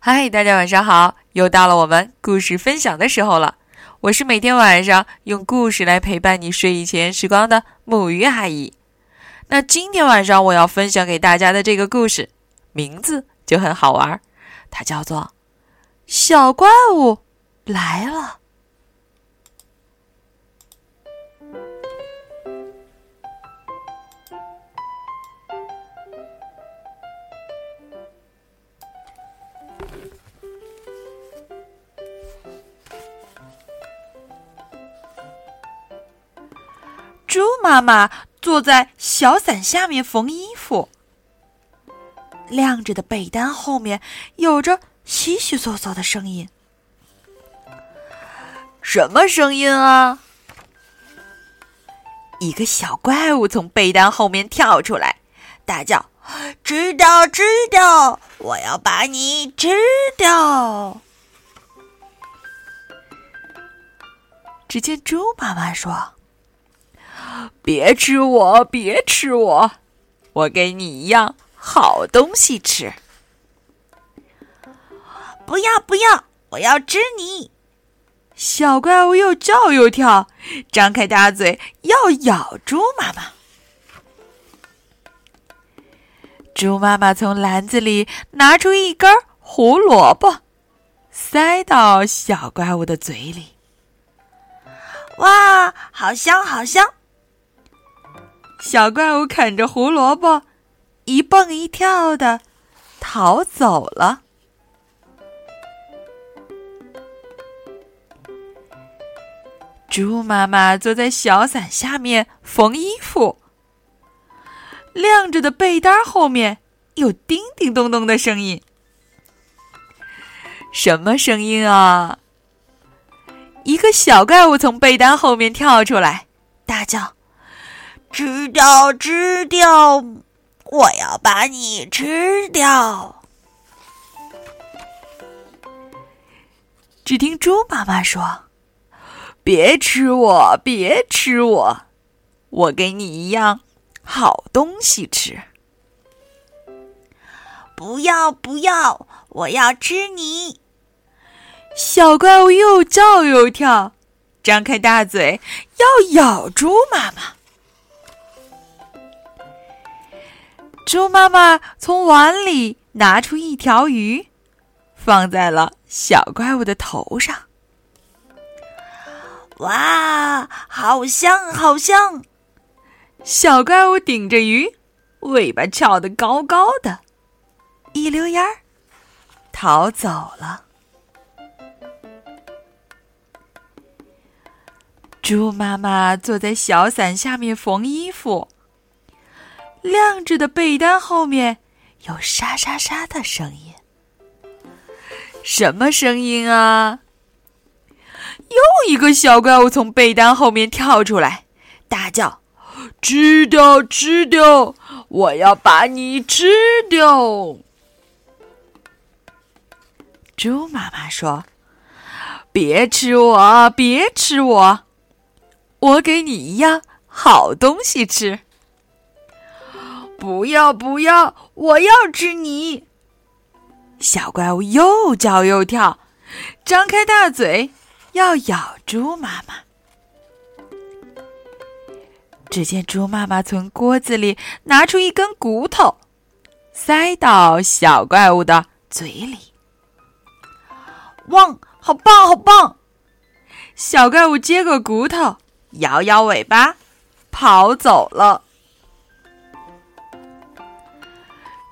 嗨，大家晚上好！又到了我们故事分享的时候了。我是每天晚上用故事来陪伴你睡前时光的木鱼阿姨。那今天晚上我要分享给大家的这个故事，名字就很好玩，它叫做《小怪物来了》。猪妈妈坐在小伞下面缝衣服，晾着的被单后面有着窸窸窣窣的声音。什么声音啊？一个小怪物从被单后面跳出来，大叫：“知道，知道，我要把你吃掉！”只见猪妈妈说。别吃我，别吃我，我给你一样好东西吃。不要不要，我要吃你！小怪物又叫又跳，张开大嘴要咬猪妈妈。猪妈妈从篮子里拿出一根胡萝卜，塞到小怪物的嘴里。哇，好香，好香！小怪物啃着胡萝卜，一蹦一跳的逃走了。猪妈妈坐在小伞下面缝衣服，晾着的被单后面有叮叮咚咚的声音。什么声音啊？一个小怪物从被单后面跳出来，大叫。吃掉，吃掉！我要把你吃掉！只听猪妈妈说：“别吃我，别吃我，我给你一样好东西吃。”不要，不要！我要吃你！小怪物又叫又跳，张开大嘴要咬猪妈妈。猪妈妈从碗里拿出一条鱼，放在了小怪物的头上。哇，好香，好香！小怪物顶着鱼，尾巴翘得高高的，一溜烟儿逃走了。猪妈妈坐在小伞下面缝衣服。晾着的被单后面有沙沙沙的声音，什么声音啊？又一个小怪物从被单后面跳出来，大叫：“吃掉，吃掉！我要把你吃掉！”猪妈妈说：“别吃我，别吃我，我给你一样好东西吃。”不要不要！我要吃你！小怪物又叫又跳，张开大嘴要咬猪妈妈。只见猪妈妈从锅子里拿出一根骨头，塞到小怪物的嘴里。汪！好棒好棒！小怪物接过骨头，摇摇尾巴，跑走了。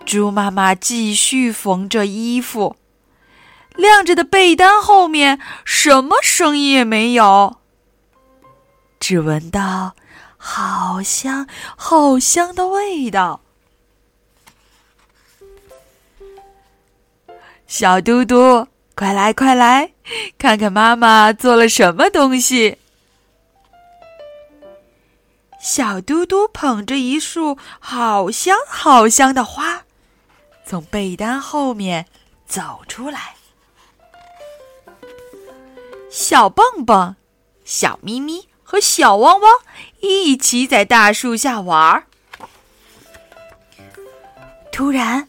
猪妈妈继续缝着衣服，晾着的被单后面什么声音也没有，只闻到好香好香的味道。小嘟嘟，快来快来，看看妈妈做了什么东西！小嘟嘟捧着一束好香好香的花。从被单后面走出来，小蹦蹦、小咪咪和小汪汪一起在大树下玩儿。突然，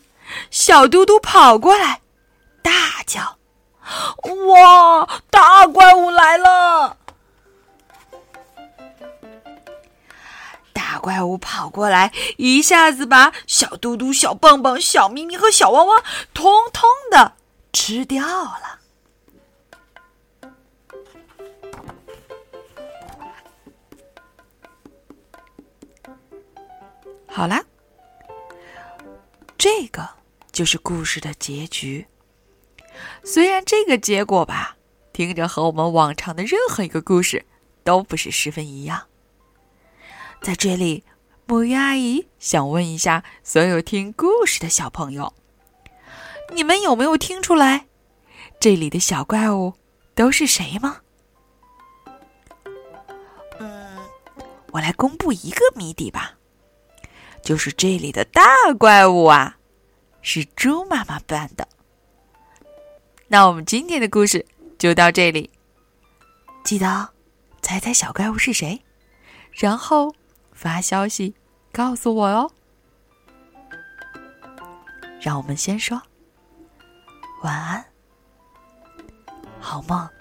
小嘟嘟跑过来，大叫：“哇，大怪物来了！”怪物跑过来，一下子把小嘟嘟、小蹦蹦、小咪咪和小汪汪通通的吃掉了。好啦，这个就是故事的结局。虽然这个结果吧，听着和我们往常的任何一个故事都不是十分一样。在这里，木鱼阿姨想问一下所有听故事的小朋友：你们有没有听出来，这里的小怪物都是谁吗？嗯，我来公布一个谜底吧。就是这里的大怪物啊，是猪妈妈扮的。那我们今天的故事就到这里，记得猜猜小怪物是谁，然后发消息告诉我哦。让我们先说晚安，好梦。